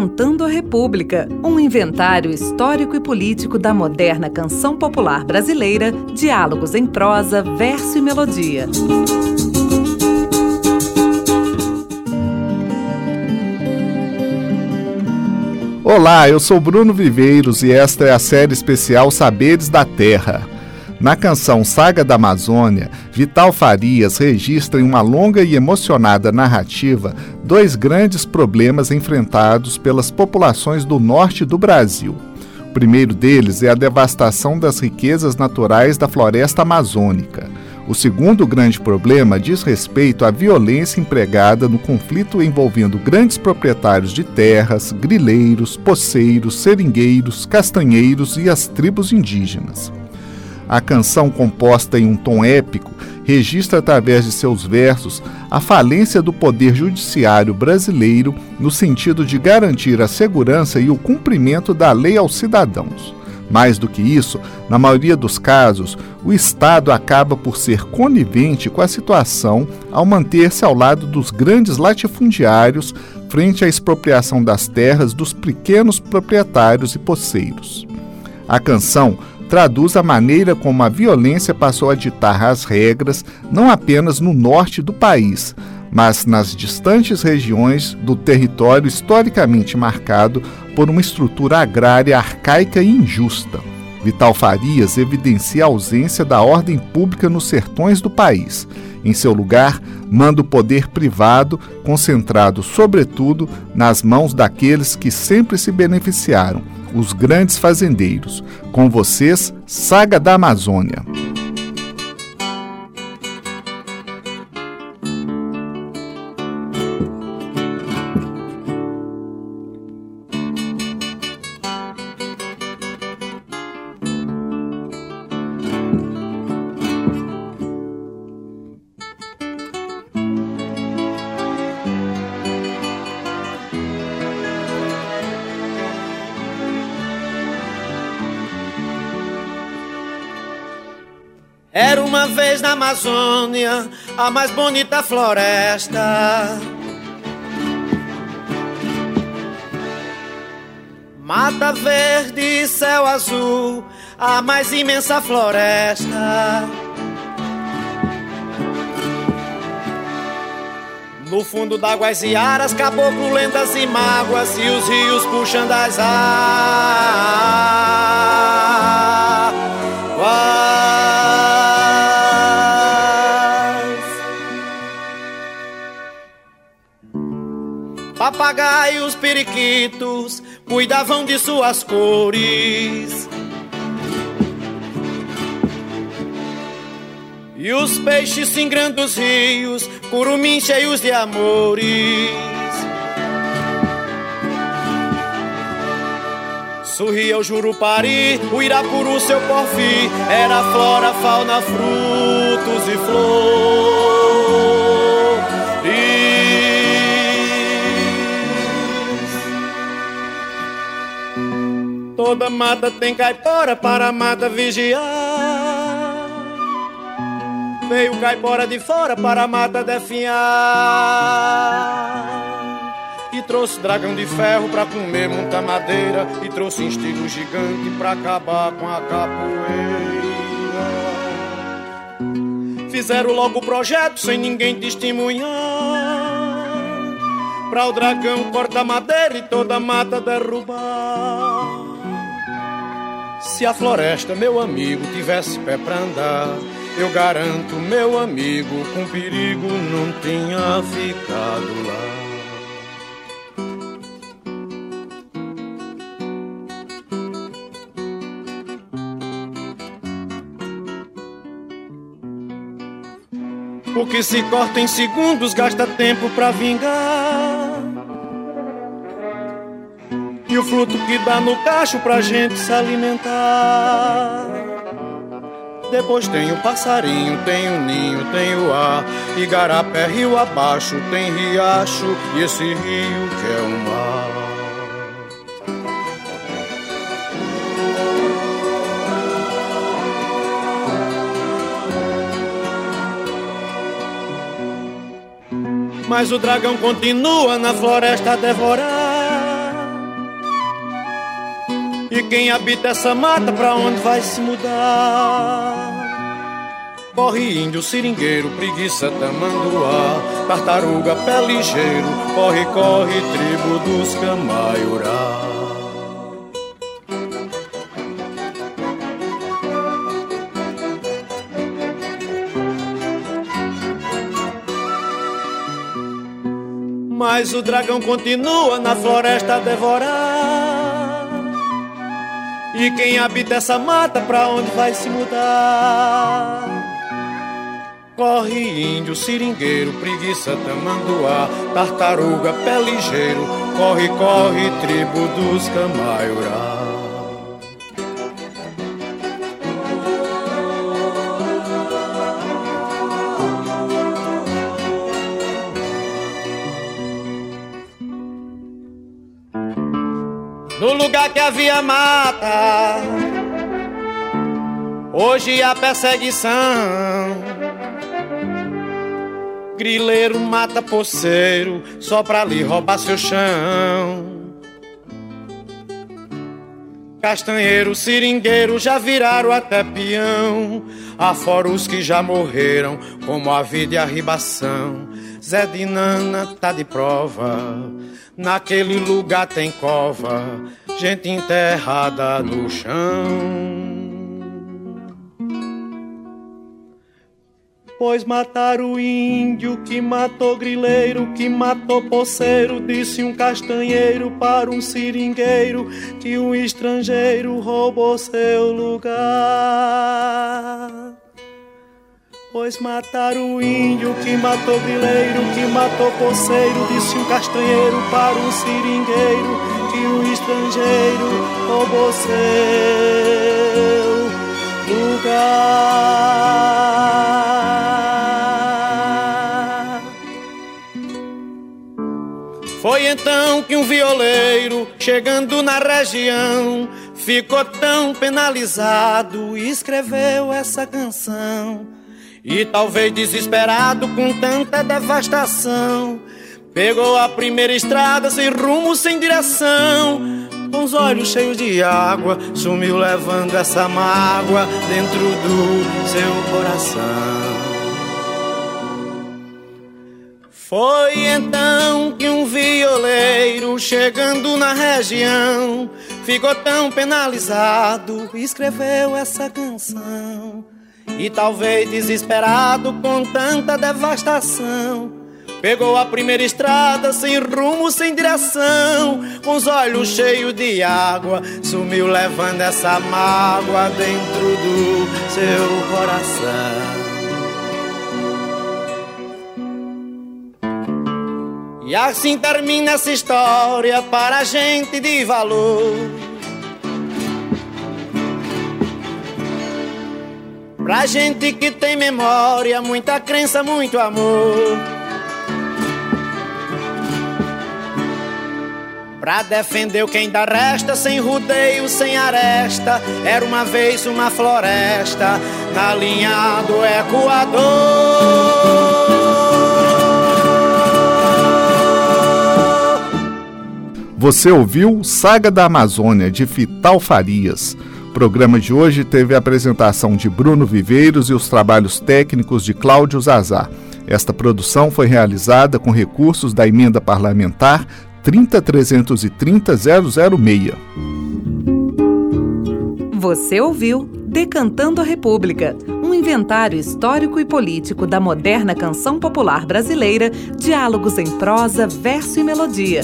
Cantando a República, um inventário histórico e político da moderna canção popular brasileira, diálogos em prosa, verso e melodia. Olá, eu sou Bruno Viveiros e esta é a série especial Saberes da Terra. Na canção Saga da Amazônia, Vital Farias registra em uma longa e emocionada narrativa dois grandes problemas enfrentados pelas populações do norte do Brasil. O primeiro deles é a devastação das riquezas naturais da floresta amazônica. O segundo grande problema diz respeito à violência empregada no conflito envolvendo grandes proprietários de terras, grileiros, poceiros, seringueiros, castanheiros e as tribos indígenas. A canção, composta em um tom épico, registra através de seus versos a falência do poder judiciário brasileiro no sentido de garantir a segurança e o cumprimento da lei aos cidadãos. Mais do que isso, na maioria dos casos, o Estado acaba por ser conivente com a situação ao manter-se ao lado dos grandes latifundiários frente à expropriação das terras dos pequenos proprietários e poceiros. A canção traduz a maneira como a violência passou a ditar as regras não apenas no norte do país, mas nas distantes regiões do território historicamente marcado por uma estrutura agrária arcaica e injusta. Vital Farias evidencia a ausência da ordem pública nos sertões do país. Em seu lugar, manda o poder privado, concentrado sobretudo nas mãos daqueles que sempre se beneficiaram, os grandes fazendeiros. Com vocês, Saga da Amazônia. Era uma vez na Amazônia a mais bonita floresta. Mata verde e céu azul, a mais imensa floresta. No fundo d'águas e aras, caboclo, lendas e mágoas, e os rios puxando as águas. Papagaios, periquitos cuidavam de suas cores. E os peixes singrando os rios, curumins cheios de amores. Sorria o Jurupari, o Irapuru, seu porfim, era flora, fauna, frutos e flores. Toda mata tem caipora para a mata vigiar. Veio caipora de fora para a mata definhar. E trouxe dragão de ferro pra comer muita madeira. E trouxe instinto gigante pra acabar com a capoeira. Fizeram logo o projeto sem ninguém testemunhar. Pra o dragão cortar madeira e toda mata derrubar. Se a floresta, meu amigo, tivesse pé pra andar, eu garanto, meu amigo, com perigo não tinha ficado lá. O que se corta em segundos gasta tempo pra vingar. O fruto que dá no cacho pra gente se alimentar. Depois tem o passarinho, tem o ninho, tem o ar. Igarapé, rio abaixo, tem riacho. E esse rio que é o mar. Mas o dragão continua na floresta a devorar. E quem habita essa mata, pra onde vai se mudar? Corre índio, seringueiro, preguiça, tamanduá Tartaruga, pé ligeiro, corre, corre, tribo dos camaiurá Mas o dragão continua na floresta a devorar. E quem habita essa mata, pra onde vai se mudar? Corre índio, seringueiro, preguiça, tamanduá, tartaruga, pé ligeiro, corre, corre, tribo dos camaiurá. Que havia mata, hoje a perseguição. Grileiro mata poceiro só pra lhe roubar seu chão. Castanheiro, seringueiro já viraram até peão. Afora os que já morreram, como a vida e a ribação. Zé de Nana tá de prova. Naquele lugar tem cova, gente enterrada no chão. Pois mataram o índio que matou grileiro, que matou poceiro, disse um castanheiro para um seringueiro que um estrangeiro roubou seu lugar. Pois mataram o índio que matou grileiro, que matou poceiro, disse um castanheiro para um seringueiro, que um estrangeiro roubou seu lugar. Foi então que um violeiro, chegando na região, ficou tão penalizado e escreveu essa canção. E talvez desesperado com tanta devastação, pegou a primeira estrada sem rumo, sem direção. Com os olhos cheios de água, sumiu levando essa mágoa dentro do seu coração. Foi então que um violeiro chegando na região ficou tão penalizado, escreveu essa canção. E talvez desesperado com tanta devastação, pegou a primeira estrada sem rumo, sem direção, com os olhos cheios de água, sumiu levando essa mágoa dentro do seu coração. E assim termina essa história para a gente de valor. Pra gente que tem memória, muita crença, muito amor. Pra defender o que ainda resta, sem rodeio, sem aresta. Era uma vez uma floresta na linha do Equador. Você ouviu Saga da Amazônia de Fital Farias. O programa de hoje teve a apresentação de Bruno Viveiros e os trabalhos técnicos de Cláudio Zazá. Esta produção foi realizada com recursos da emenda parlamentar 30330-006. Você ouviu Decantando a República, um inventário histórico e político da moderna canção popular brasileira, diálogos em prosa, verso e melodia.